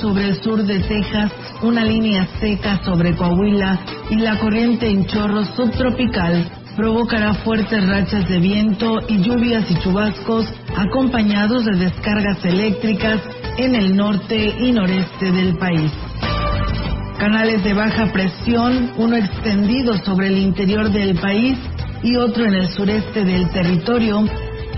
Sobre el sur de Texas, una línea seca sobre Coahuila y la corriente en chorro subtropical provocará fuertes rachas de viento y lluvias y chubascos acompañados de descargas eléctricas en el norte y noreste del país. Canales de baja presión, uno extendido sobre el interior del país y otro en el sureste del territorio,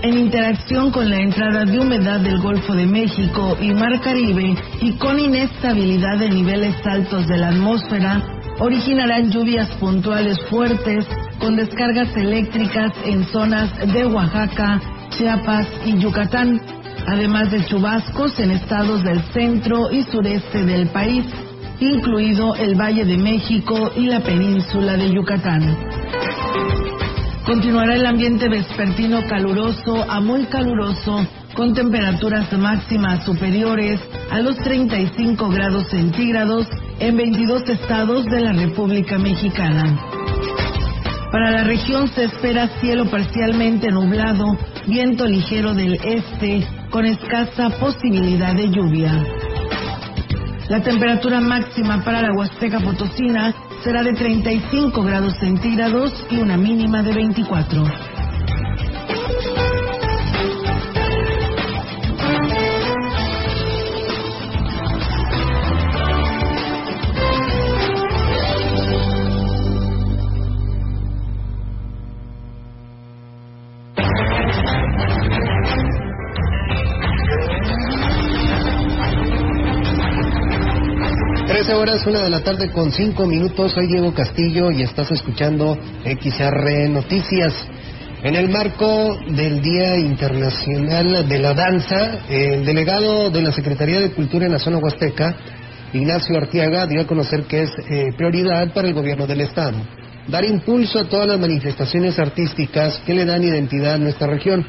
en interacción con la entrada de humedad del Golfo de México y Mar Caribe y con inestabilidad de niveles altos de la atmósfera, originarán lluvias puntuales fuertes con descargas eléctricas en zonas de Oaxaca, Chiapas y Yucatán, además de chubascos en estados del centro y sureste del país, incluido el Valle de México y la península de Yucatán. Continuará el ambiente vespertino caluroso a muy caluroso, con temperaturas máximas superiores a los 35 grados centígrados en 22 estados de la República Mexicana. Para la región se espera cielo parcialmente nublado, viento ligero del este, con escasa posibilidad de lluvia. La temperatura máxima para la Huasteca Potosina será de 35 grados centígrados y una mínima de 24. Horas, una de la tarde con cinco minutos. Soy Diego Castillo y estás escuchando XR Noticias. En el marco del Día Internacional de la Danza, el delegado de la Secretaría de Cultura en la zona huasteca, Ignacio Artiaga dio a conocer que es eh, prioridad para el gobierno del Estado dar impulso a todas las manifestaciones artísticas que le dan identidad a nuestra región.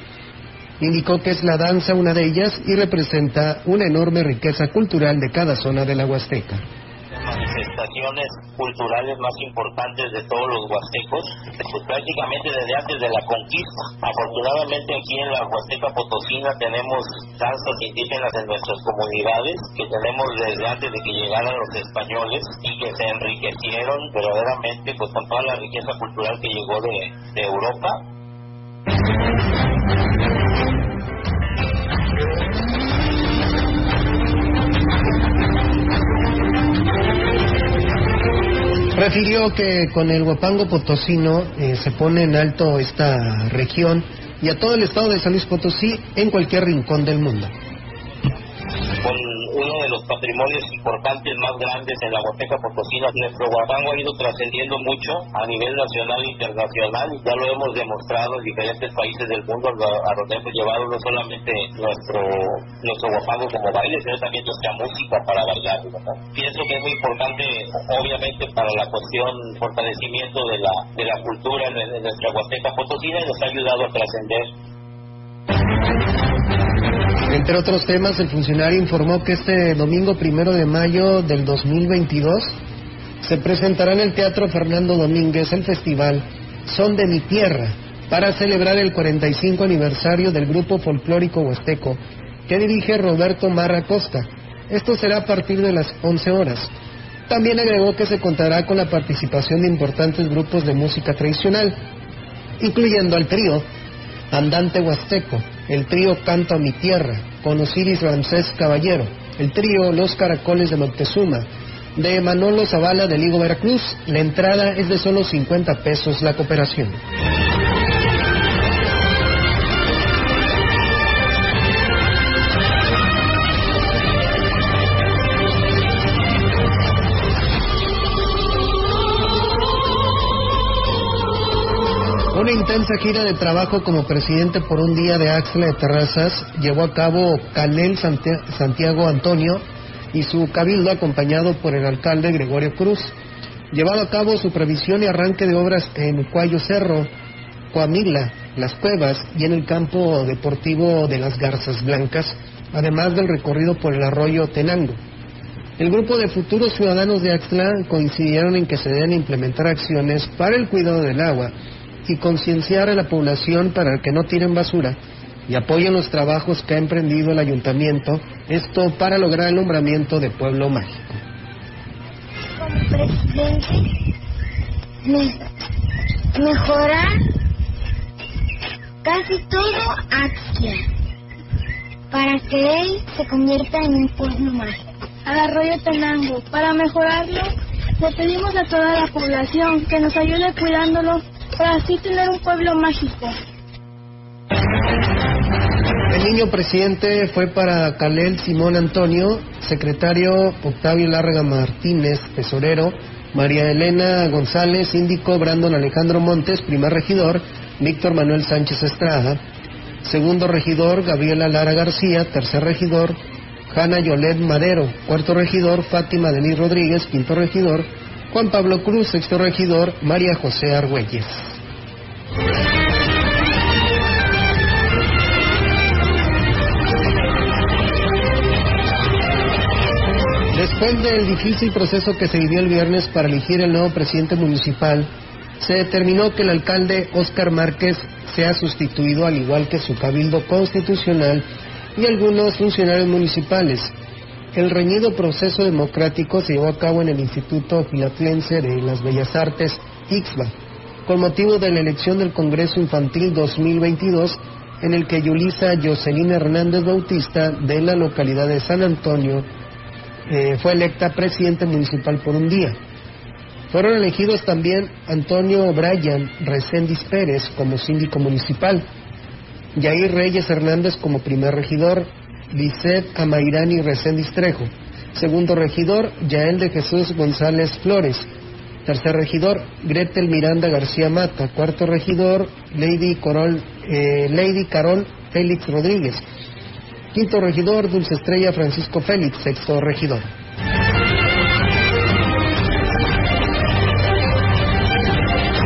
Indicó que es la danza una de ellas y representa una enorme riqueza cultural de cada zona de la Huasteca manifestaciones culturales más importantes de todos los huastecos, pues prácticamente desde antes de la conquista. Afortunadamente aquí en la Huasteca Potosina tenemos danzas indígenas en nuestras comunidades que tenemos desde antes de que llegaran los españoles y que se enriquecieron verdaderamente pues con toda la riqueza cultural que llegó de, de Europa Refirió que con el Huapango Potosino eh, se pone en alto esta región y a todo el estado de San Luis Potosí en cualquier rincón del mundo los patrimonios importantes más grandes en la Huasteca Potosina. Nuestro Huapango ha ido trascendiendo mucho a nivel nacional e internacional. Ya lo hemos demostrado en diferentes países del mundo a donde hemos llevado no solamente nuestro nuestro Huapango como baile, sino también nuestra música para bailar. Pienso que es muy importante, obviamente, para la cuestión fortalecimiento de la, de la cultura en nuestra Huasteca Potosina y nos ha ayudado a trascender entre otros temas, el funcionario informó que este domingo primero de mayo del 2022 se presentará en el Teatro Fernando Domínguez el festival Son de mi Tierra para celebrar el 45 aniversario del grupo folclórico huasteco que dirige Roberto Marra Costa. Esto será a partir de las 11 horas. También agregó que se contará con la participación de importantes grupos de música tradicional, incluyendo al trío Andante Huasteco, el trío Canto a mi Tierra, con Osiris Ramsés Caballero, el trío Los Caracoles de Moctezuma, de Manolo Zavala de Ligo Veracruz. La entrada es de solo 50 pesos la cooperación. Una intensa gira de trabajo como presidente por un día de Axla de Terrazas llevó a cabo Calel Santiago Antonio y su cabildo acompañado por el alcalde Gregorio Cruz. Llevado a cabo su previsión y arranque de obras en Cuayo Cerro, Coamila, Las Cuevas y en el campo deportivo de las Garzas Blancas, además del recorrido por el arroyo Tenango. El grupo de futuros ciudadanos de Axla coincidieron en que se deben implementar acciones para el cuidado del agua y concienciar a la población para que no tiren basura y apoyen los trabajos que ha emprendido el ayuntamiento, esto para lograr el nombramiento de pueblo mágico. Como presidente, mejorar casi todo Axia para que él se convierta en un pueblo mágico. Al arroyo Tenango, para mejorarlo, le pedimos a toda la población que nos ayude cuidándolo para así tener un pueblo mágico. El niño presidente fue para Calel Simón Antonio, secretario Octavio Larga Martínez, tesorero, María Elena González, síndico Brandon Alejandro Montes, primer regidor, Víctor Manuel Sánchez Estrada, segundo regidor Gabriela Lara García, tercer regidor Jana Yolet Madero, cuarto regidor Fátima Denis Rodríguez, quinto regidor Juan Pablo Cruz, sexto regidor, María José Argüelles. Después del difícil proceso que se vivió el viernes para elegir el nuevo presidente municipal, se determinó que el alcalde Óscar Márquez sea sustituido al igual que su cabildo constitucional y algunos funcionarios municipales. El reñido proceso democrático se llevó a cabo en el Instituto Filatlense de las Bellas Artes, IXBA, con motivo de la elección del Congreso Infantil 2022, en el que Yulisa Jocelyn Hernández Bautista, de la localidad de San Antonio, eh, fue electa presidente municipal por un día. Fueron elegidos también Antonio Bryan Reséndiz Pérez como síndico municipal, Yair Reyes Hernández como primer regidor, Lisset Amairani Reséndiz Trejo. Segundo regidor, Yael de Jesús González Flores. Tercer regidor, Gretel Miranda García Mata. Cuarto regidor, Lady, Corol, eh, Lady Carol Félix Rodríguez. Quinto regidor, Dulce Estrella Francisco Félix. Sexto regidor.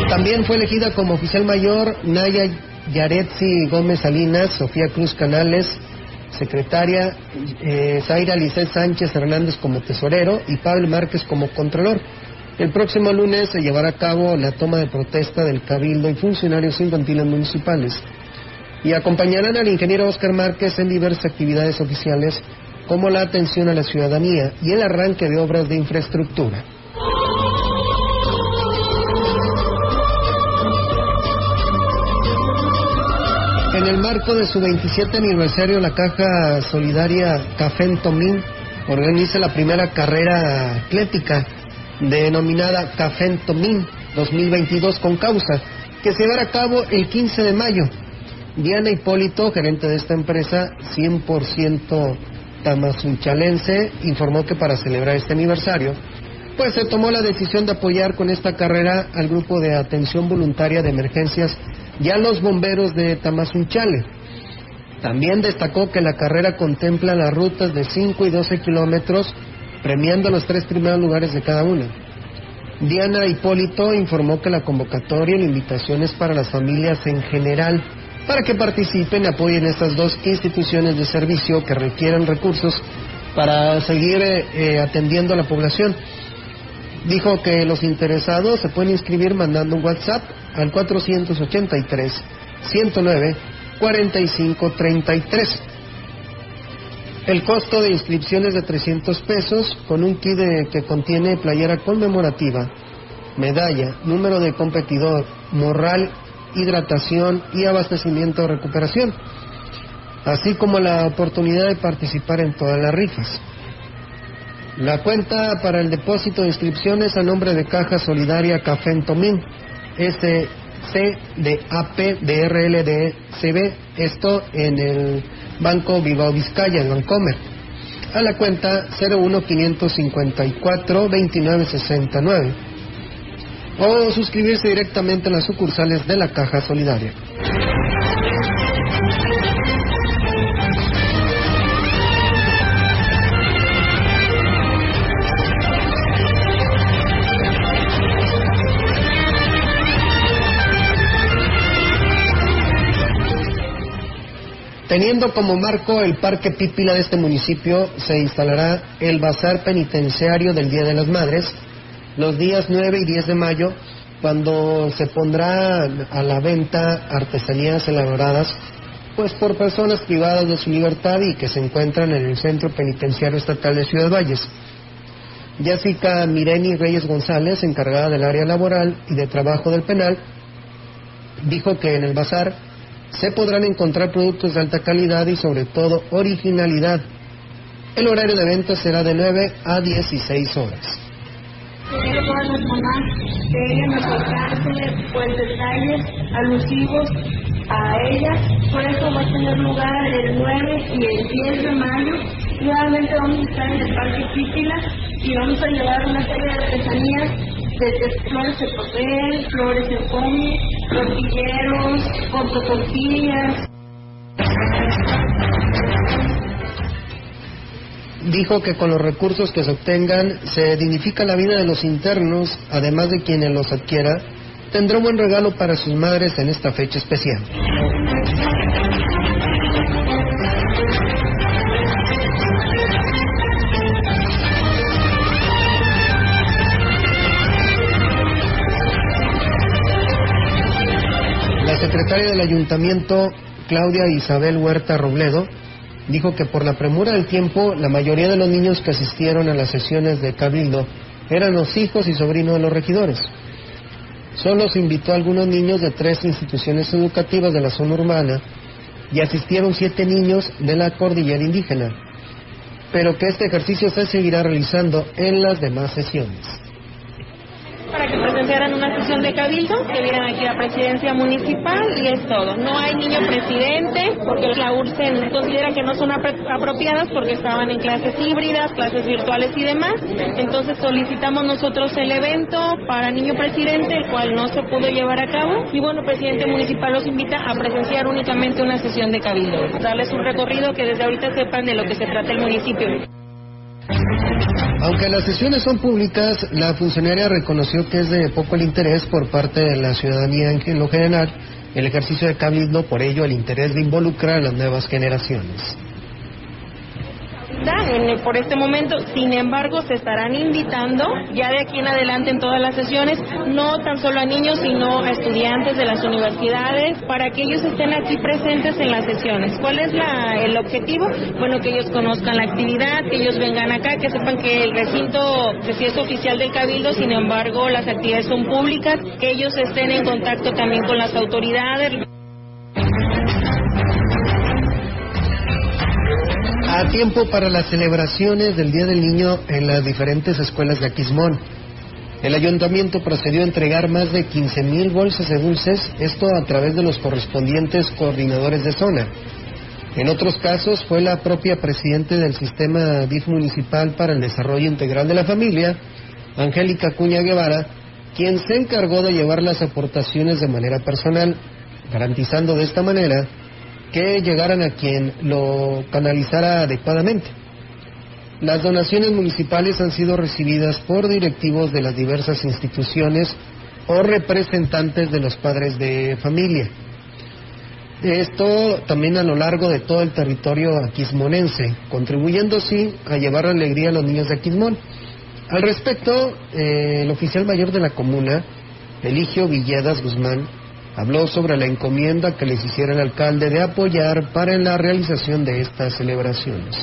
También fue elegida como oficial mayor Naya Yaretzi Gómez Salinas, Sofía Cruz Canales, secretaria eh, Zaira Licet Sánchez Hernández como tesorero y Pablo Márquez como controlor. El próximo lunes se llevará a cabo la toma de protesta del Cabildo y funcionarios infantiles municipales y acompañarán al ingeniero Oscar Márquez en diversas actividades oficiales como la atención a la ciudadanía y el arranque de obras de infraestructura. En el marco de su 27 aniversario, la Caja Solidaria Café Tomín organiza la primera carrera atlética denominada Café Tomín 2022 con causa, que se dará a cabo el 15 de mayo. Diana Hipólito, gerente de esta empresa, 100% tamazunchalense, informó que para celebrar este aniversario, pues se tomó la decisión de apoyar con esta carrera al grupo de atención voluntaria de emergencias y a los bomberos de Tamazunchale. También destacó que la carrera contempla las rutas de 5 y 12 kilómetros, premiando los tres primeros lugares de cada una. Diana Hipólito informó que la convocatoria y la invitación es para las familias en general, para que participen y apoyen estas dos instituciones de servicio que requieren recursos para seguir eh, atendiendo a la población. Dijo que los interesados se pueden inscribir mandando un WhatsApp al 483 109 4533. El costo de inscripción es de 300 pesos con un kit que contiene playera conmemorativa, medalla, número de competidor, morral, hidratación y abastecimiento de recuperación, así como la oportunidad de participar en todas las rifas. La cuenta para el depósito de inscripciones a nombre de Caja Solidaria Café en Tomín, SC de AP de RLDCB, esto en el Banco Bilbao Vizcaya, en Bancomer, a la cuenta 01554 2969 o suscribirse directamente en las sucursales de la Caja Solidaria. Teniendo como marco el Parque Pípila de este municipio, se instalará el Bazar Penitenciario del Día de las Madres, los días 9 y 10 de mayo, cuando se pondrá a la venta artesanías elaboradas pues por personas privadas de su libertad y que se encuentran en el Centro Penitenciario Estatal de Ciudad Valles. Jessica Mireni Reyes González, encargada del área laboral y de trabajo del penal, dijo que en el bazar se podrán encontrar productos de alta calidad y sobre todo originalidad. El horario de venta será de 9 a 16 horas. Deben aportarse pues detalles alusivos a ella. Por eso va a tener lugar el 9 y el 10 de mayo. Nuevamente vamos a estar en el Parque Pípila y vamos a llevar una serie de artesanías desde flores de papel, flores de cómic, tortilleros, fotocopias. Dijo que con los recursos que se obtengan se dignifica la vida de los internos, además de quienes los adquiera, tendrá un buen regalo para sus madres en esta fecha especial. Del ayuntamiento, Claudia Isabel Huerta Robledo, dijo que por la premura del tiempo, la mayoría de los niños que asistieron a las sesiones de Cabildo eran los hijos y sobrinos de los regidores. Solo se invitó a algunos niños de tres instituciones educativas de la zona urbana y asistieron siete niños de la cordillera indígena, pero que este ejercicio se seguirá realizando en las demás sesiones para que presenciaran una sesión de cabildo, que vieran aquí la presidencia municipal y es todo. No hay niño presidente porque la URSEN considera que no son apropiadas porque estaban en clases híbridas, clases virtuales y demás. Entonces solicitamos nosotros el evento para niño presidente, el cual no se pudo llevar a cabo. Y bueno, presidente municipal los invita a presenciar únicamente una sesión de cabildo. Darles un recorrido que desde ahorita sepan de lo que se trata el municipio. Aunque las sesiones son públicas, la funcionaria reconoció que es de poco el interés por parte de la ciudadanía en lo general el ejercicio de cabildo, por ello el interés de involucrar a las nuevas generaciones por este momento. Sin embargo, se estarán invitando ya de aquí en adelante en todas las sesiones, no tan solo a niños, sino a estudiantes de las universidades, para que ellos estén aquí presentes en las sesiones. ¿Cuál es la, el objetivo? Bueno, que ellos conozcan la actividad, que ellos vengan acá, que sepan que el recinto, que es oficial del Cabildo, sin embargo, las actividades son públicas, que ellos estén en contacto también con las autoridades. A tiempo para las celebraciones del Día del Niño en las diferentes escuelas de Aquismón. El ayuntamiento procedió a entregar más de 15.000 bolsas de dulces, esto a través de los correspondientes coordinadores de zona. En otros casos fue la propia presidente del sistema DIF municipal para el desarrollo integral de la familia, Angélica Cuña Guevara, quien se encargó de llevar las aportaciones de manera personal, garantizando de esta manera que llegaran a quien lo canalizara adecuadamente. Las donaciones municipales han sido recibidas por directivos de las diversas instituciones o representantes de los padres de familia. Esto también a lo largo de todo el territorio aquismonense, contribuyendo sí a llevar alegría a los niños de Aquismón. Al respecto, eh, el oficial mayor de la comuna, Eligio Villedas Guzmán, habló sobre la encomienda que les hiciera el alcalde de apoyar para la realización de estas celebraciones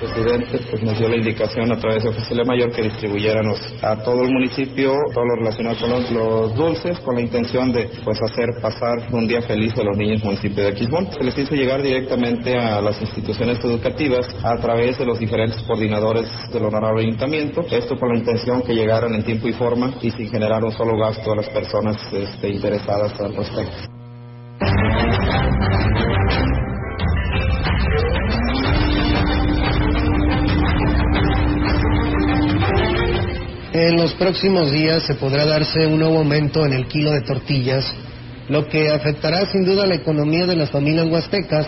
presidente pues, nos dio la indicación a través de oficial mayor que distribuyéramos a todo el municipio todo lo relacionado con los, dulces con la intención de pues hacer pasar un día feliz a los niños del municipio de Aquismón. Se les hizo llegar directamente a las instituciones educativas a través de los diferentes coordinadores del honorable ayuntamiento, esto con la intención que llegaran en tiempo y forma y sin generar un solo gasto a las personas este, interesadas al respecto. En los próximos días se podrá darse un nuevo aumento en el kilo de tortillas, lo que afectará sin duda la economía de las familias huastecas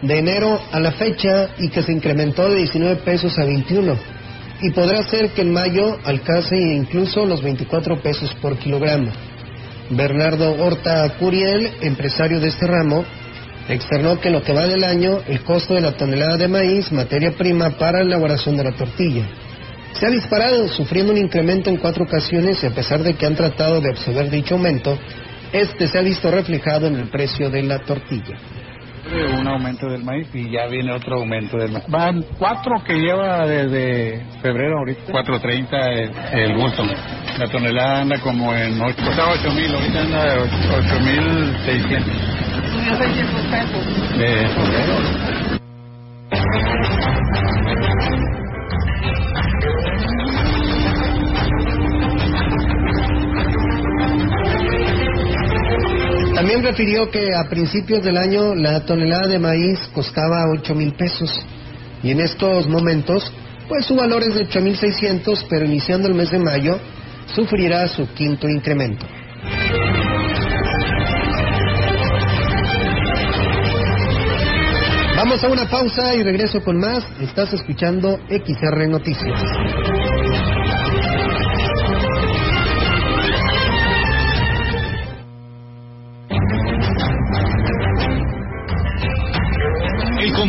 de enero a la fecha y que se incrementó de 19 pesos a 21 y podrá ser que en mayo alcance incluso los 24 pesos por kilogramo. Bernardo Horta Curiel, empresario de este ramo, externó que en lo que va del año el costo de la tonelada de maíz, materia prima para la elaboración de la tortilla, se ha disparado, sufriendo un incremento en cuatro ocasiones y a pesar de que han tratado de absorber dicho aumento, este se ha visto reflejado en el precio de la tortilla. Un aumento del maíz y ya viene otro aumento del maíz. Van cuatro que lleva desde febrero ahorita. 4.30 el, el bulto. La tonelada anda como en 8, costaba 8 mil, ahorita anda 8 mil 600. Subió 600 pesos. De febrero. También refirió que a principios del año la tonelada de maíz costaba 8 mil pesos y en estos momentos pues su valor es de 8 mil 600, pero iniciando el mes de mayo sufrirá su quinto incremento. Vamos a una pausa y regreso con más. Estás escuchando XR Noticias.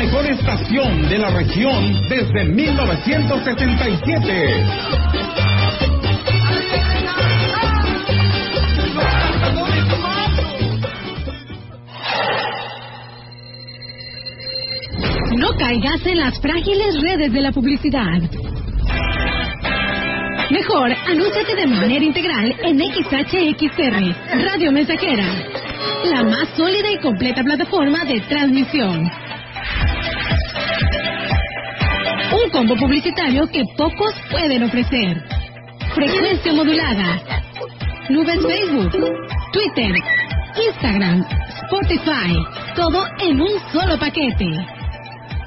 mejor estación de la región desde 1977. No caigas en las frágiles redes de la publicidad. Mejor, anúnciate de manera integral en XHXR, Radio Mensajera, la más sólida y completa plataforma de transmisión combo publicitario que pocos pueden ofrecer. Frecuencia modulada. Nubes Facebook, Twitter, Instagram, Spotify. Todo en un solo paquete.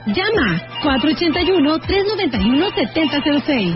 Llama 481-391-7006.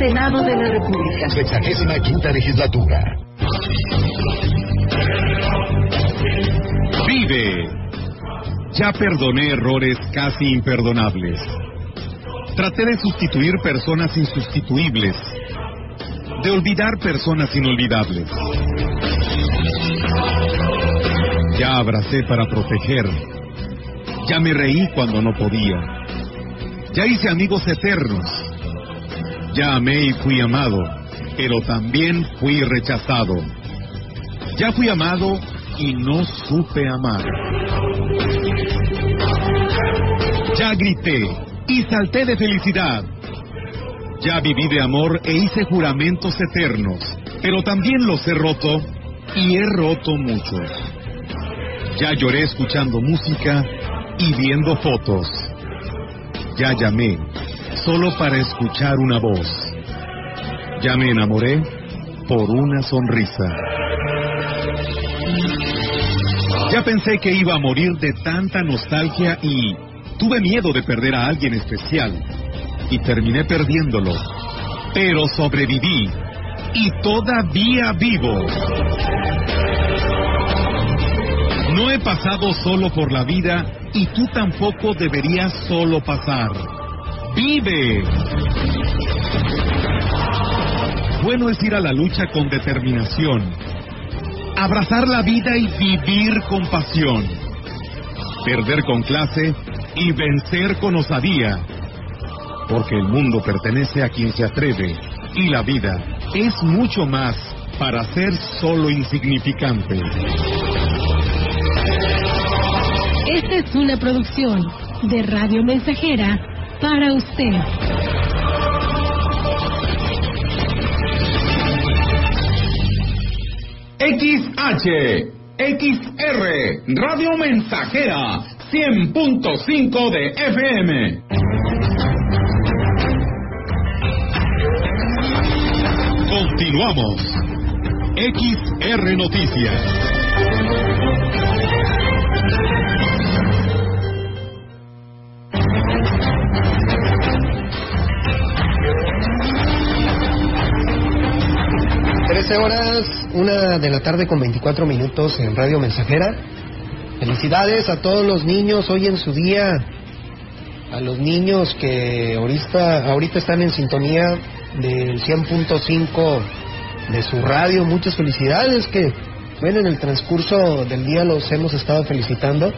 Senado de la República. Sexagésima quinta legislatura. Vive. Ya perdoné errores casi imperdonables. Traté de sustituir personas insustituibles. De olvidar personas inolvidables. Ya abracé para proteger. Ya me reí cuando no podía. Ya hice amigos eternos ya amé y fui amado, pero también fui rechazado. Ya fui amado y no supe amar. Ya grité y salté de felicidad. Ya viví de amor e hice juramentos eternos, pero también los he roto y he roto muchos. Ya lloré escuchando música y viendo fotos. Ya llamé solo para escuchar una voz. Ya me enamoré por una sonrisa. Ya pensé que iba a morir de tanta nostalgia y tuve miedo de perder a alguien especial y terminé perdiéndolo. Pero sobreviví y todavía vivo. No he pasado solo por la vida y tú tampoco deberías solo pasar. Vive. Bueno es ir a la lucha con determinación, abrazar la vida y vivir con pasión, perder con clase y vencer con osadía, porque el mundo pertenece a quien se atreve y la vida es mucho más para ser solo insignificante. Esta es una producción de Radio Mensajera para usted. XH, XR, Radio Mensajera, 100.5 de FM. Continuamos. XR Noticias. Horas, una de la tarde con 24 minutos en Radio Mensajera. Felicidades a todos los niños hoy en su día, a los niños que ahorita, están en sintonía del 100.5 de su radio. Muchas felicidades que, bueno, en el transcurso del día los hemos estado felicitando.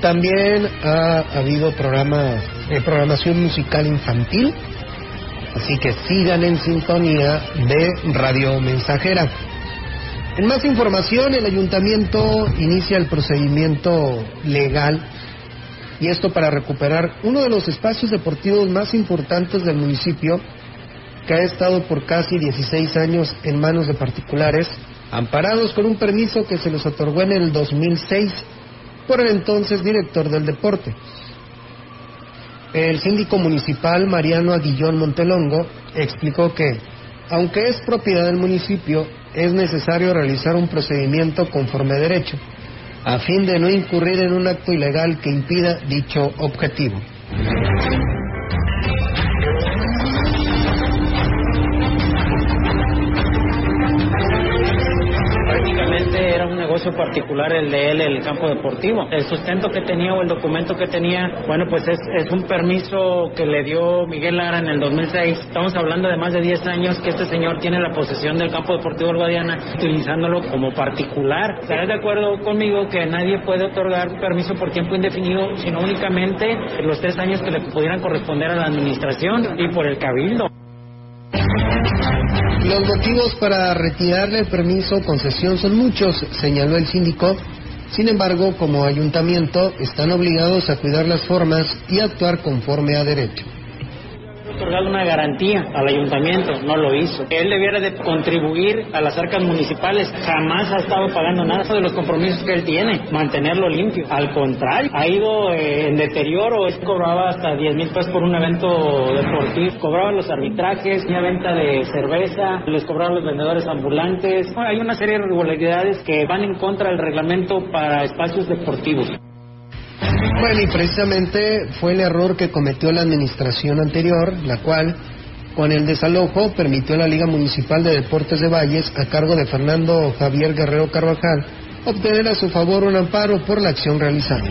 También ha habido programa, eh, programación musical infantil Así que sigan en sintonía de Radio Mensajera. En más información, el ayuntamiento inicia el procedimiento legal y esto para recuperar uno de los espacios deportivos más importantes del municipio que ha estado por casi 16 años en manos de particulares, amparados con un permiso que se les otorgó en el 2006 por el entonces director del deporte. El síndico municipal Mariano Aguillón Montelongo explicó que, aunque es propiedad del municipio, es necesario realizar un procedimiento conforme a derecho, a fin de no incurrir en un acto ilegal que impida dicho objetivo. Particular el de él el campo deportivo. El sustento que tenía o el documento que tenía, bueno, pues es, es un permiso que le dio Miguel Lara en el 2006. Estamos hablando de más de 10 años que este señor tiene la posesión del campo deportivo del Guadiana, utilizándolo como particular. ¿Estarás de acuerdo conmigo que nadie puede otorgar permiso por tiempo indefinido, sino únicamente los tres años que le pudieran corresponder a la administración y por el cabildo? Los motivos para retirarle el permiso o concesión son muchos, señaló el síndico. Sin embargo, como ayuntamiento, están obligados a cuidar las formas y actuar conforme a derecho una garantía al ayuntamiento, no lo hizo. Él debiera de contribuir a las arcas municipales, jamás ha estado pagando nada de los compromisos que él tiene, mantenerlo limpio. Al contrario, ha ido eh, en deterioro, él cobraba hasta 10 mil pesos por un evento deportivo, cobraba los arbitrajes, tenía venta de cerveza, les cobraba los vendedores ambulantes. Hay una serie de irregularidades que van en contra del reglamento para espacios deportivos. Bueno, y precisamente fue el error que cometió la administración anterior, la cual, con el desalojo, permitió a la Liga Municipal de Deportes de Valles, a cargo de Fernando Javier Guerrero Carvajal, obtener a su favor un amparo por la acción realizada.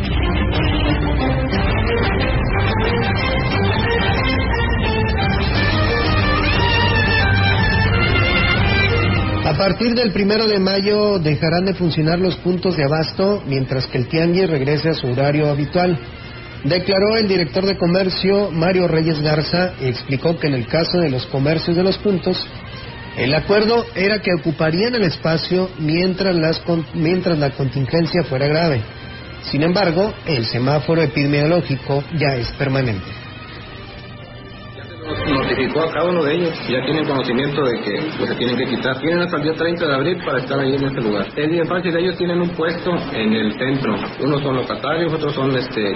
A partir del primero de mayo dejarán de funcionar los puntos de abasto mientras que el tianguis regrese a su horario habitual. Declaró el director de comercio Mario Reyes Garza y explicó que en el caso de los comercios de los puntos, el acuerdo era que ocuparían el espacio mientras, las, mientras la contingencia fuera grave. Sin embargo, el semáforo epidemiológico ya es permanente notificó a cada uno de ellos, ya tienen conocimiento de que pues, se tienen que quitar. Tienen hasta el día 30 de abril para estar ahí en este lugar. Es bien fácil, ellos tienen un puesto en el centro. Unos son locatarios, otros son este,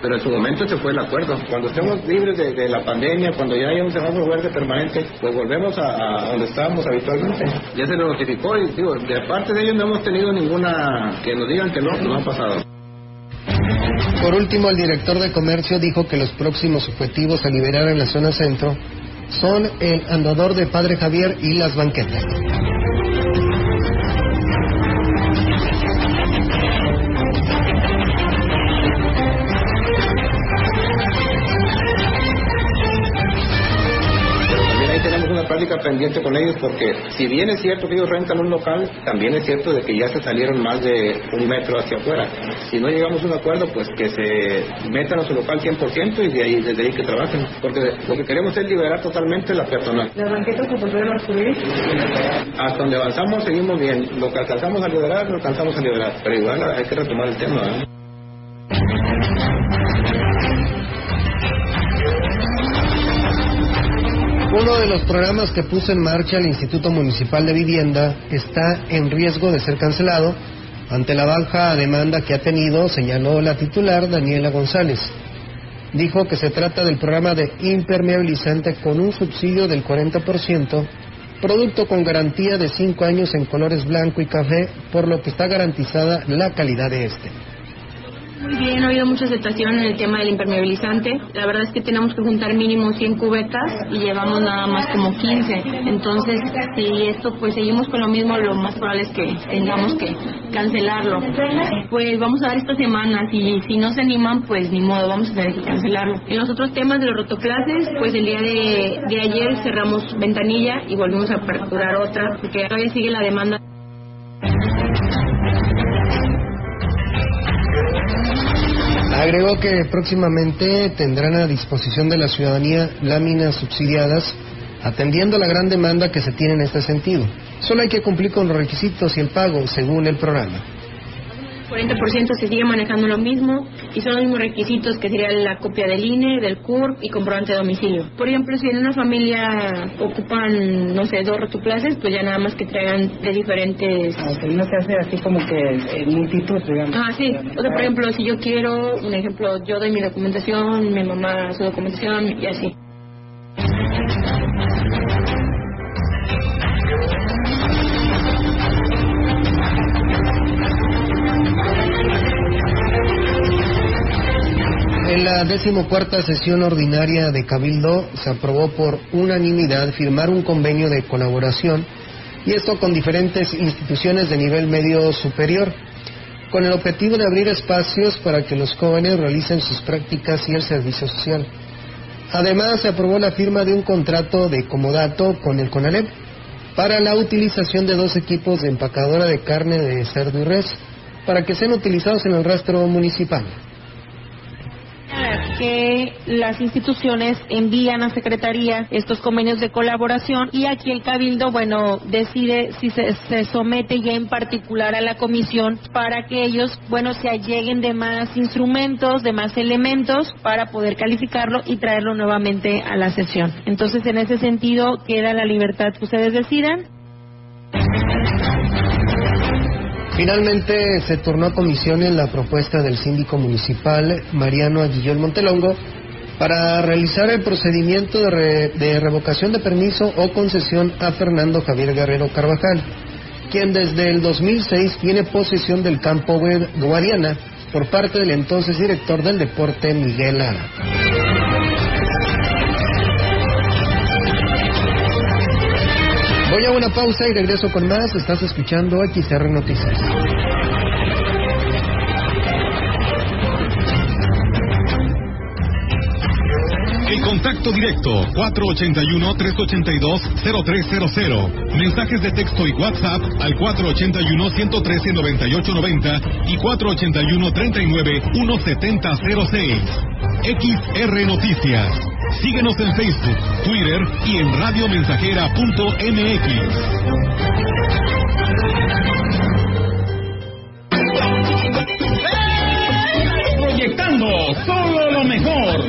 pero en su momento se fue el acuerdo. Cuando estemos libres de, la pandemia, cuando ya haya un semáforo verde permanente, pues volvemos a, donde estábamos habitualmente. Ya se lo notificó y digo, de parte de ellos no hemos tenido ninguna que nos digan que no, no ha pasado. Por último, el director de comercio dijo que los próximos objetivos a liberar en la zona centro son el andador de Padre Javier y las banquetas. Pendiente con ellos porque si bien es cierto que ellos rentan un local, también es cierto de que ya se salieron más de un metro hacia afuera. Si no llegamos a un acuerdo, pues que se metan a su local 100% y de ahí, desde ahí que trabajen. Porque lo que queremos es liberar totalmente la personal. ¿Las banquetas se volvieron a subir? Hasta donde avanzamos seguimos bien. Lo que alcanzamos a liberar, lo alcanzamos a liberar. Pero igual hay que retomar el tema. ¿eh? Uno de los programas que puso en marcha el Instituto Municipal de Vivienda está en riesgo de ser cancelado ante la baja demanda que ha tenido, señaló la titular Daniela González. Dijo que se trata del programa de impermeabilizante con un subsidio del 40%, producto con garantía de 5 años en colores blanco y café, por lo que está garantizada la calidad de este. Muy bien, ha habido mucha aceptación en el tema del impermeabilizante. La verdad es que tenemos que juntar mínimo 100 cubetas y llevamos nada más como 15. Entonces, si esto pues seguimos con lo mismo, lo más probable es que tengamos que cancelarlo. Pues vamos a ver esta semana. Si, si no se animan, pues ni modo, vamos a tener que cancelarlo. En los otros temas de los rotoclases, pues el día de, de ayer cerramos ventanilla y volvimos a aperturar otra, porque todavía sigue la demanda. Agregó que próximamente tendrán a disposición de la ciudadanía láminas subsidiadas, atendiendo la gran demanda que se tiene en este sentido. Solo hay que cumplir con los requisitos y el pago según el programa. 40% se sigue manejando lo mismo y son los mismos requisitos que sería la copia del INE, del CURP y comprobante de domicilio. Por ejemplo, si en una familia ocupan, no sé, dos rotoplaces, pues ya nada más que traigan de diferentes... Ah, no se hace así como que en multitud, digamos. Ah, sí. O sea, por ejemplo, si yo quiero, un ejemplo, yo doy mi documentación, mi mamá su documentación y así. La decimocuarta sesión ordinaria de Cabildo se aprobó por unanimidad firmar un convenio de colaboración y esto con diferentes instituciones de nivel medio superior, con el objetivo de abrir espacios para que los jóvenes realicen sus prácticas y el servicio social. Además, se aprobó la firma de un contrato de comodato con el CONALEP para la utilización de dos equipos de empacadora de carne de cerdo y res para que sean utilizados en el rastro municipal que las instituciones envían a Secretaría estos convenios de colaboración y aquí el Cabildo, bueno, decide si se, se, somete ya en particular a la comisión para que ellos, bueno, se alleguen de más instrumentos, de más elementos para poder calificarlo y traerlo nuevamente a la sesión. Entonces, en ese sentido, queda la libertad que ustedes decidan. Finalmente se tornó a comisión en la propuesta del síndico municipal Mariano Aguillón Montelongo para realizar el procedimiento de, re, de, revocación de permiso o concesión a Fernando Javier Guerrero Carvajal, quien desde el 2006 tiene posesión del campo Guadiana por parte del entonces director del deporte Miguel Lara. Una pausa y regreso con más. Estás escuchando XR Noticias. El contacto directo 481-382-0300. Mensajes de texto y WhatsApp al 481-113-9890 y 481-39-1706. XR Noticias. Síguenos en Facebook, Twitter y en radiomensajera.mx. Proyectando solo lo mejor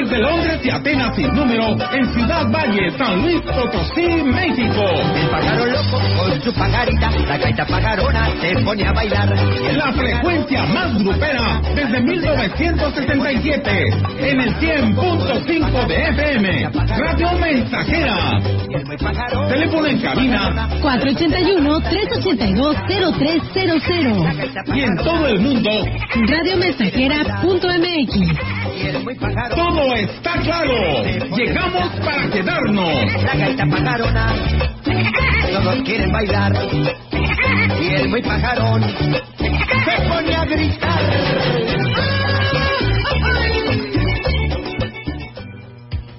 desde Londres y Atenas sin número, en Ciudad Valle, San Luis Potosí, México. El pájaro loco con su pajarita, la gaita pajarona se pone a bailar. La frecuencia más grupera desde 1967, en el 100.5 de FM, Radio Mensajera. Teléfono en cabina 481-382-0300. Y en todo el mundo, radiomensajera.mx. Todo está claro. Llegamos para quedarnos. La gaita pajarona. Todos quieren bailar. Y el muy pajarón se pone a gritar.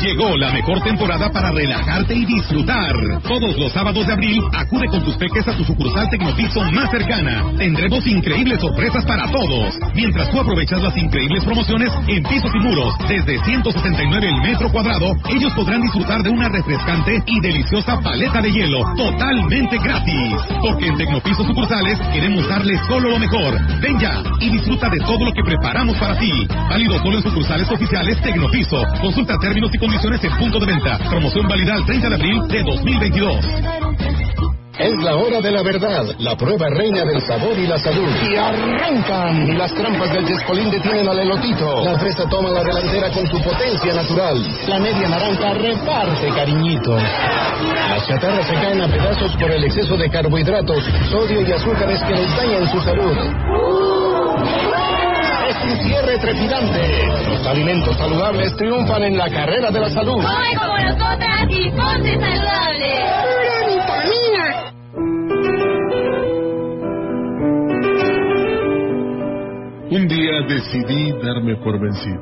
Llegó la mejor temporada para relajarte y disfrutar. Todos los sábados de abril, acude con tus peques a tu sucursal Tecnopiso más cercana. Tendremos increíbles sorpresas para todos. Mientras tú aprovechas las increíbles promociones en pisos y muros, desde 169 el metro cuadrado, ellos podrán disfrutar de una refrescante y deliciosa paleta de hielo, totalmente gratis. Porque en Tecnopiso sucursales queremos darles solo lo mejor. Ven ya y disfruta de todo lo que preparamos para ti. Válido solo en sucursales oficiales Tecnopiso. Consulta términos y condiciones en punto de venta. Promoción válida al 30 de abril de 2022. Es la hora de la verdad, la prueba reina del sabor y la salud. Y arrancan. Y las trampas del Chespolín detienen al elotito. La fresa toma la delantera con su potencia natural. La media naranja reparte cariñito. Las chatarras se caen a pedazos por el exceso de carbohidratos, sodio y azúcares que les dañan su salud. Un cierre trepidante. Los alimentos saludables triunfan en la carrera de la salud. Come como nosotras y ponte saludable. ¡Pura vitamina! Un día decidí darme por vencido.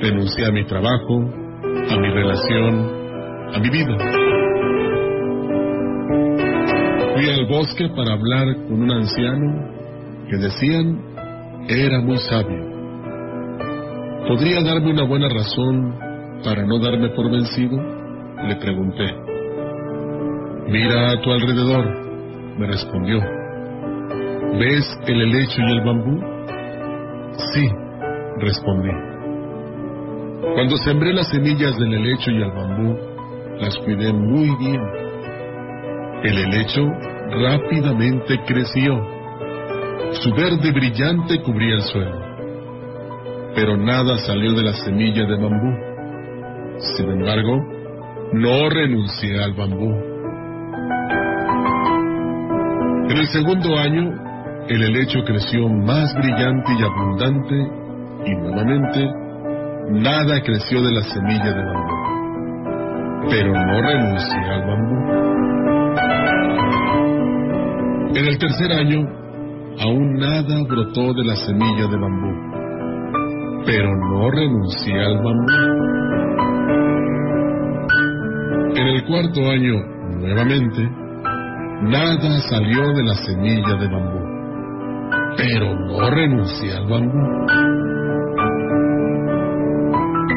Renuncié a mi trabajo, a mi relación, a mi vida. Fui al bosque para hablar con un anciano que decían era muy sabio. ¿Podría darme una buena razón para no darme por vencido? Le pregunté. Mira a tu alrededor, me respondió. ¿Ves el helecho y el bambú? Sí, respondí. Cuando sembré las semillas del helecho y el bambú, las cuidé muy bien. El helecho rápidamente creció. Su verde brillante cubría el suelo. pero nada salió de la semilla de bambú. Sin embargo, no renuncié al bambú. En el segundo año, el helecho creció más brillante y abundante y nuevamente nada creció de la semilla de bambú. Pero no renuncié al bambú. En el tercer año, aún nada brotó de la semilla de bambú. Pero no renuncié al bambú. En el cuarto año, nuevamente, nada salió de la semilla de bambú. Pero no renuncié al bambú.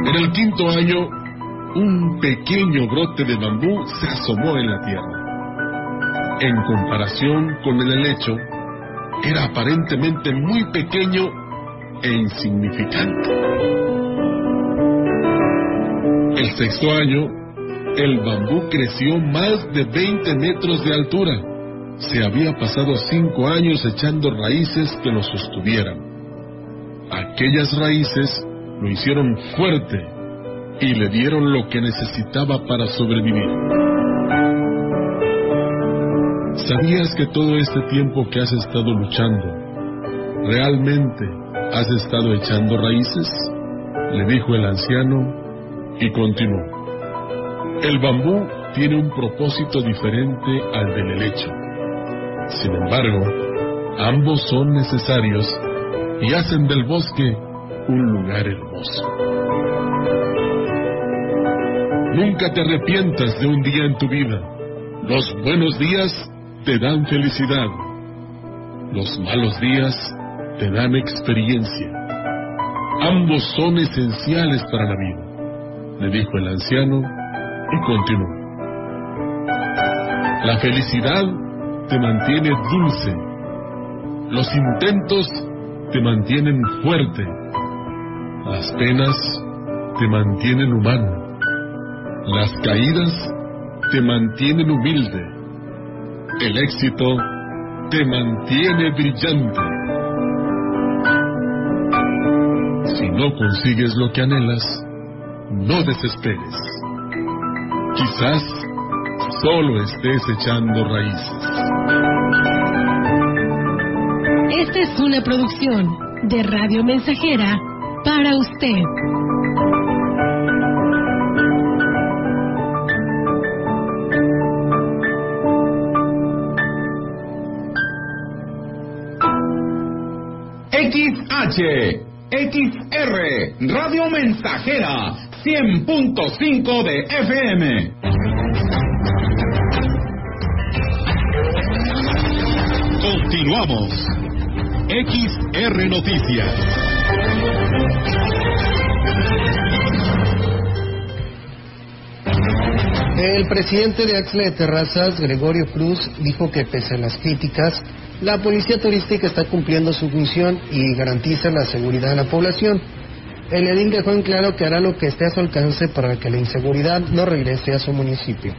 En el quinto año, un pequeño brote de bambú se asomó en la tierra. En comparación con el helecho, era aparentemente muy pequeño e insignificante. El sexto año, el bambú creció más de 20 metros de altura. Se había pasado cinco años echando raíces que lo sostuvieran. Aquellas raíces lo hicieron fuerte y le dieron lo que necesitaba para sobrevivir. ¿Sabías que todo este tiempo que has estado luchando, realmente has estado echando raíces? Le dijo el anciano y continuó. El bambú tiene un propósito diferente al del helecho. Sin embargo, ambos son necesarios y hacen del bosque un lugar hermoso. Nunca te arrepientas de un día en tu vida. Los buenos días te dan felicidad. Los malos días te dan experiencia. Ambos son esenciales para la vida, le dijo el anciano y continuó. La felicidad te mantiene dulce. Los intentos te mantienen fuerte. Las penas te mantienen humano. Las caídas te mantienen humilde. El éxito te mantiene brillante. Si no consigues lo que anhelas, no desesperes. Quizás solo estés echando raíces. Esta es una producción de Radio Mensajera para usted. XH, XR, Radio Mensajera, 100.5 de FM. Continuamos. XR Noticias. El presidente de Axla de Terrazas, Gregorio Cruz, dijo que pese a las críticas, la policía turística está cumpliendo su función y garantiza la seguridad de la población. El edil dejó en claro que hará lo que esté a su alcance para que la inseguridad no regrese a su municipio.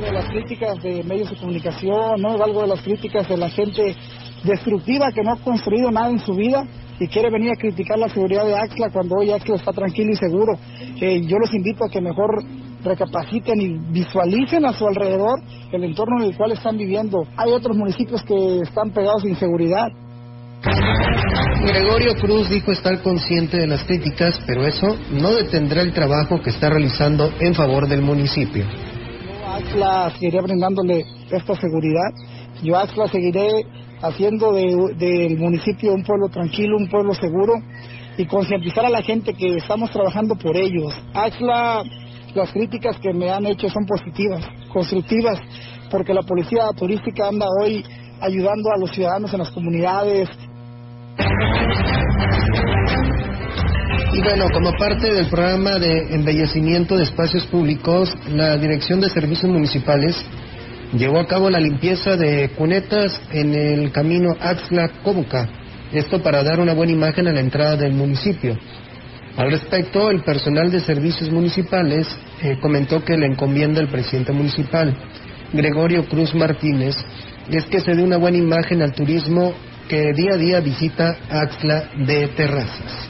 de las críticas de medios de comunicación, ¿no? algo de las críticas de la gente destructiva que no ha construido nada en su vida y quiere venir a criticar la seguridad de Axla cuando hoy Axla está tranquilo y seguro. Eh, yo los invito a que mejor recapaciten y visualicen a su alrededor el entorno en el cual están viviendo. Hay otros municipios que están pegados de inseguridad. Gregorio Cruz dijo estar consciente de las críticas, pero eso no detendrá el trabajo que está realizando en favor del municipio. Axla seguiré brindándole esta seguridad. Yo Axla seguiré haciendo de- del municipio un pueblo tranquilo, un pueblo seguro y concientizar a la gente que estamos trabajando por ellos. Axla, las críticas que me han hecho son positivas, constructivas, porque la policía turística anda hoy ayudando a los ciudadanos en las comunidades, Y bueno, como parte del programa de embellecimiento de espacios públicos, la Dirección de Servicios Municipales llevó a cabo la limpieza de cunetas en el camino Axla-Cobuca, esto para dar una buena imagen a la entrada del municipio. Al respecto, el personal de servicios municipales eh, comentó que la encomienda del presidente municipal, Gregorio Cruz Martínez, y es que se dé una buena imagen al turismo que día a día visita Axla de Terrazas.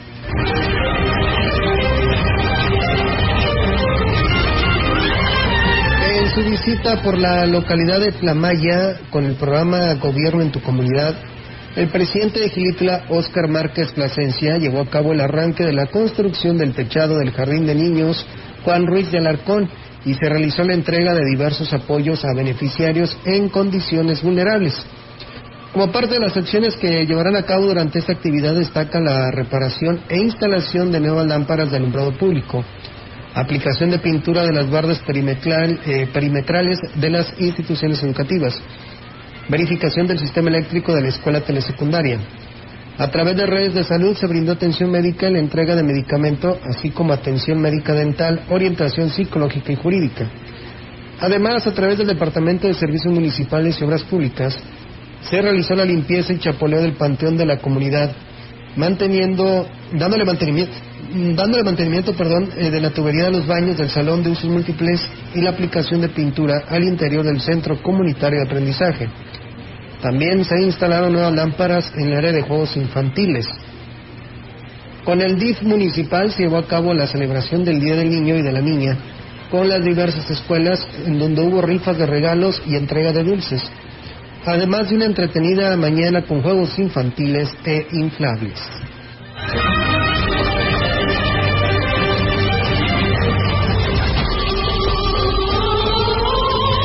En su visita por la localidad de Tlamaya con el programa Gobierno en tu comunidad, el presidente de Gilitla, Óscar Márquez Plasencia, llevó a cabo el arranque de la construcción del techado del Jardín de Niños Juan Ruiz de Alarcón y se realizó la entrega de diversos apoyos a beneficiarios en condiciones vulnerables. Como parte de las acciones que llevarán a cabo durante esta actividad destaca la reparación e instalación de nuevas lámparas de alumbrado público, aplicación de pintura de las bardas eh, perimetrales de las instituciones educativas, verificación del sistema eléctrico de la escuela telesecundaria. A través de redes de salud se brindó atención médica y la entrega de medicamento, así como atención médica dental, orientación psicológica y jurídica. Además, a través del Departamento de Servicios Municipales y Obras Públicas, se realizó la limpieza y chapoleo del panteón de la comunidad, manteniendo, dándole mantenimiento, dándole mantenimiento perdón, eh, de la tubería de los baños del salón de usos múltiples y la aplicación de pintura al interior del centro comunitario de aprendizaje. También se instalaron nuevas lámparas en el área de juegos infantiles. Con el DIF municipal se llevó a cabo la celebración del Día del Niño y de la Niña, con las diversas escuelas en donde hubo rifas de regalos y entrega de dulces, además de una entretenida mañana con juegos infantiles e inflables.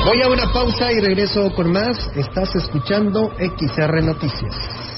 Voy a una pausa y regreso con más. Estás escuchando XR Noticias.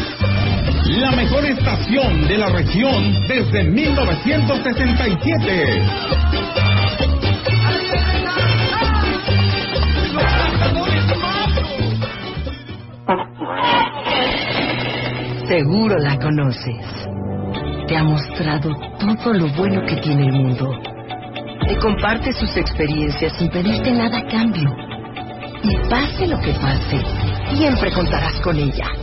la mejor estación de la región desde 1967. Seguro la conoces. Te ha mostrado todo lo bueno que tiene el mundo. Te comparte sus experiencias sin pedirte nada a cambio. Y pase lo que pase, siempre contarás con ella.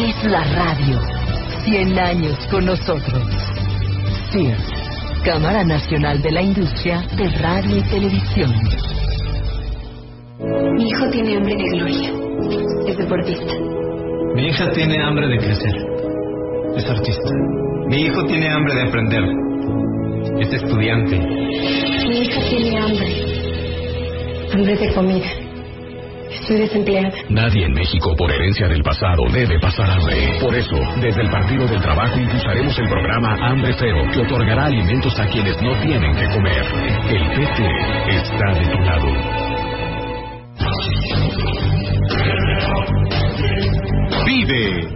Es la radio. 100 años con nosotros. Sears, Cámara Nacional de la Industria de Radio y Televisión. Mi hijo tiene hambre de gloria. Es deportista. Mi hija tiene hambre de crecer. Es artista. Mi hijo tiene hambre de aprender. Es estudiante. Mi hija tiene hambre. Hambre de comida. Estoy desempleada. Nadie en México, por herencia del pasado, debe pasar hambre. Por eso, desde el Partido del Trabajo impulsaremos el programa Hambre Cero, que otorgará alimentos a quienes no tienen que comer. El PT está de tu lado. Vive.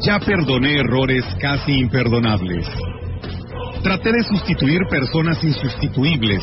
Ya perdoné errores casi imperdonables. Traté de sustituir personas insustituibles.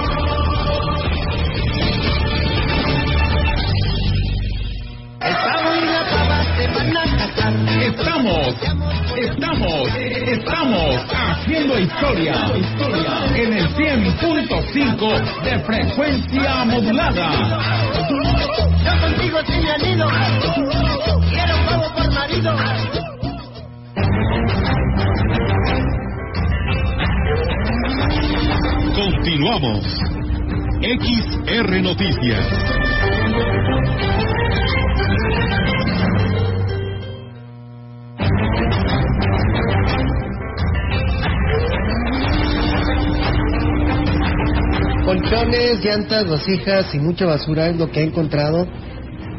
Estamos, estamos, estamos haciendo historia, en el 100.5 de frecuencia modulada. Yo contigo sin mi anillo, quiero un huevo por marido. Continuamos. XR Noticias. Colchones, llantas, vasijas y mucha basura es lo que ha encontrado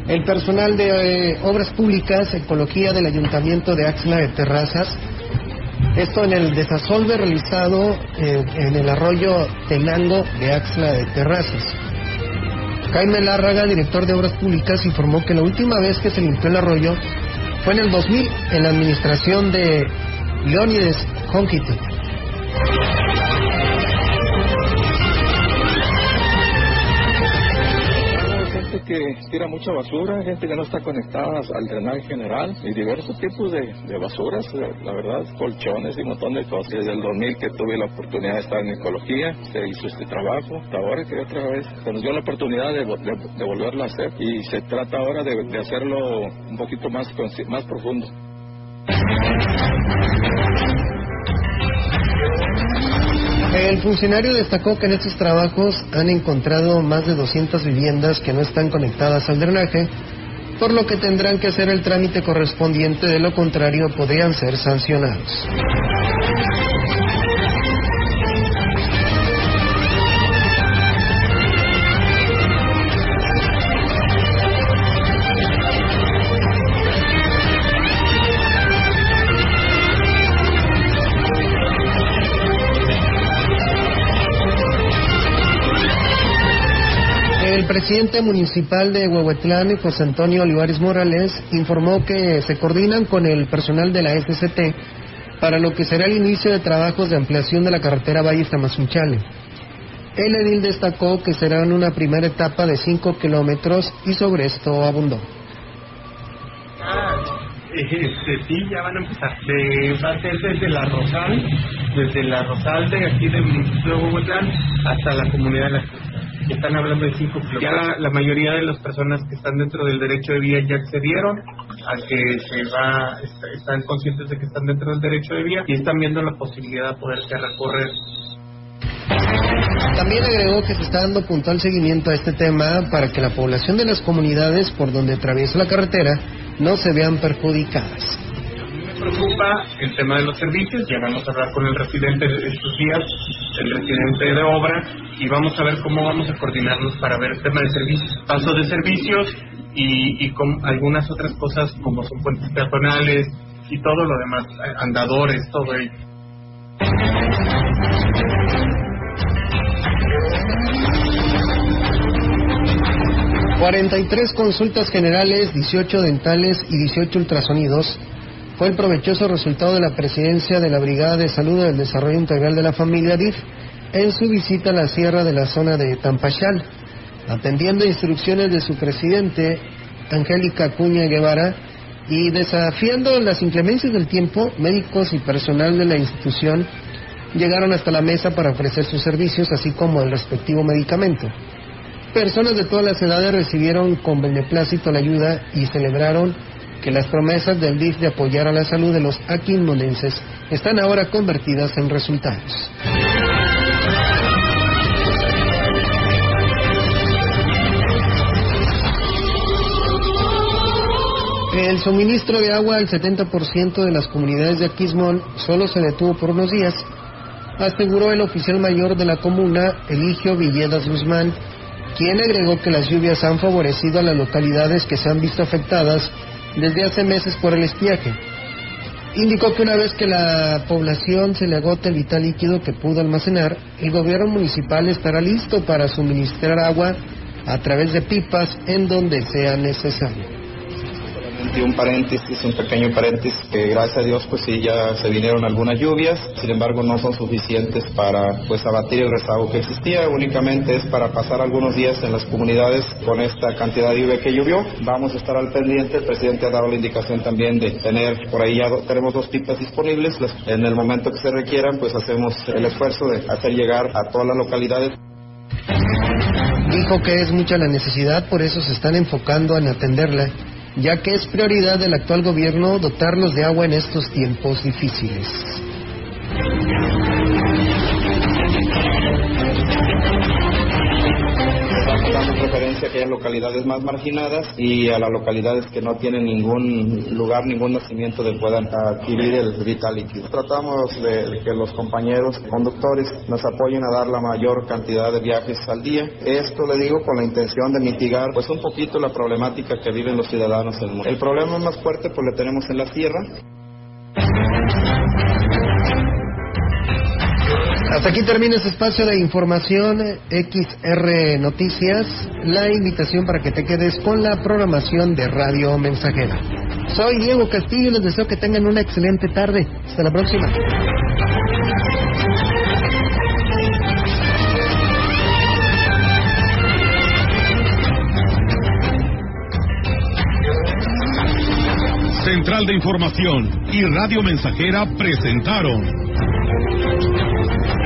el personal de eh, Obras Públicas, Ecología del Ayuntamiento de Axla de Terrazas. Esto en el desasolve realizado eh, en el arroyo Tenango de Axla de Terrazas. Jaime Lárraga, director de Obras Públicas, informó que la última vez que se limpió el arroyo fue en el 2000 en la administración de Leónides Jonquite. Que tira mucha basura, gente que no está conectada al drenaje general y diversos tipos de, de basuras, eh, la verdad, colchones y un montón de cosas. Desde el 2000 que tuve la oportunidad de estar en ecología, se hizo este trabajo. Hasta ahora que otra vez se nos dio la oportunidad de, de- volverlo a hacer y se trata ahora de, hacerlo un poquito más, más profundo. El funcionario destacó que en estos trabajos han encontrado más de 200 viviendas que no están conectadas al drenaje, por lo que tendrán que hacer el trámite correspondiente, de lo contrario podrían ser sancionados. Presidente municipal de Huehuetlán, José Antonio Olivares Morales, informó que se coordinan con el personal de la SCT para lo que será el inicio de trabajos de ampliación de la carretera Valle Tamazunchale. El edil destacó que será en una primera etapa de 5 kilómetros y sobre esto abundó. Este, sí, ya van a empezar. De, va a ser desde la Rosal, desde la Rosal de aquí del municipio de Huehuetlán hasta la comunidad de la Están hablando de 5 kilómetros. Ya la, la mayoría de las personas que están dentro del derecho de vía ya accedieron a que se va, est- están conscientes de que están dentro del derecho de vía y están viendo la posibilidad de poderse recorrer También agregó que se está dando puntual seguimiento a este tema para que la población de las comunidades por donde atraviesa la carretera no se vean perjudicadas. Preocupa el tema de los servicios. Ya vamos a hablar con el residente de estos días, el residente de obra, y vamos a ver cómo vamos a coordinarnos para ver el tema de servicios, paso de servicios y, y con algunas otras cosas como son puentes peatonales y todo lo demás, andadores, todo ello. 43 consultas generales, 18 dentales y 18 ultrasonidos fue el provechoso resultado de la presidencia de la Brigada de Salud del Desarrollo Integral de la Familia DIF en su visita a la sierra de la zona de Tampachal, atendiendo instrucciones de su presidente, Angélica Cuña Guevara, y desafiando las inclemencias del tiempo, médicos y personal de la institución llegaron hasta la mesa para ofrecer sus servicios, así como el respectivo medicamento. Personas de todas las edades recibieron con beneplácito la ayuda y celebraron que las promesas del DIF de apoyar a la salud de los aquilmonenses están ahora convertidas en resultados. El suministro de agua al 70% de las comunidades de Aquismón solo se detuvo por unos días, aseguró el oficial mayor de la comuna, Eligio Villedas Guzmán, quien agregó que las lluvias han favorecido a las localidades que se han visto afectadas desde hace meses por el estiaje. Indicó que una vez que la población se le agote el vital líquido que pudo almacenar, el gobierno municipal estará listo para suministrar agua a través de pipas en donde sea necesario un paréntesis, un pequeño paréntesis, que gracias a Dios pues sí ya se vinieron algunas lluvias, sin embargo no son suficientes para pues abatir el rezago que existía, únicamente es para pasar algunos días en las comunidades con esta cantidad de lluvia que llovió. Vamos a estar al pendiente, el presidente ha dado la indicación también de tener, por ahí ya tenemos dos pipas disponibles, en el momento que se requieran pues hacemos el esfuerzo de hacer llegar a todas las localidades. Dijo que es mucha la necesidad, por eso se están enfocando en atenderla ya que es prioridad del actual gobierno dotarnos de agua en estos tiempos difíciles. Preferencia a aquellas localidades más marginadas y a las localidades que no tienen ningún lugar, ningún nacimiento de puedan adquirir el vital líquido. Tratamos de que los compañeros conductores nos apoyen a dar la mayor cantidad de viajes al día. Esto le digo con la intención de mitigar pues un poquito la problemática que viven los ciudadanos en el mundo. El problema más fuerte pues le tenemos en la tierra. Hasta aquí termina este espacio de información XR Noticias. La invitación para que te quedes con la programación de Radio Mensajera. Soy Diego Castillo y les deseo que tengan una excelente tarde. Hasta la próxima. Central de Información y Radio Mensajera presentaron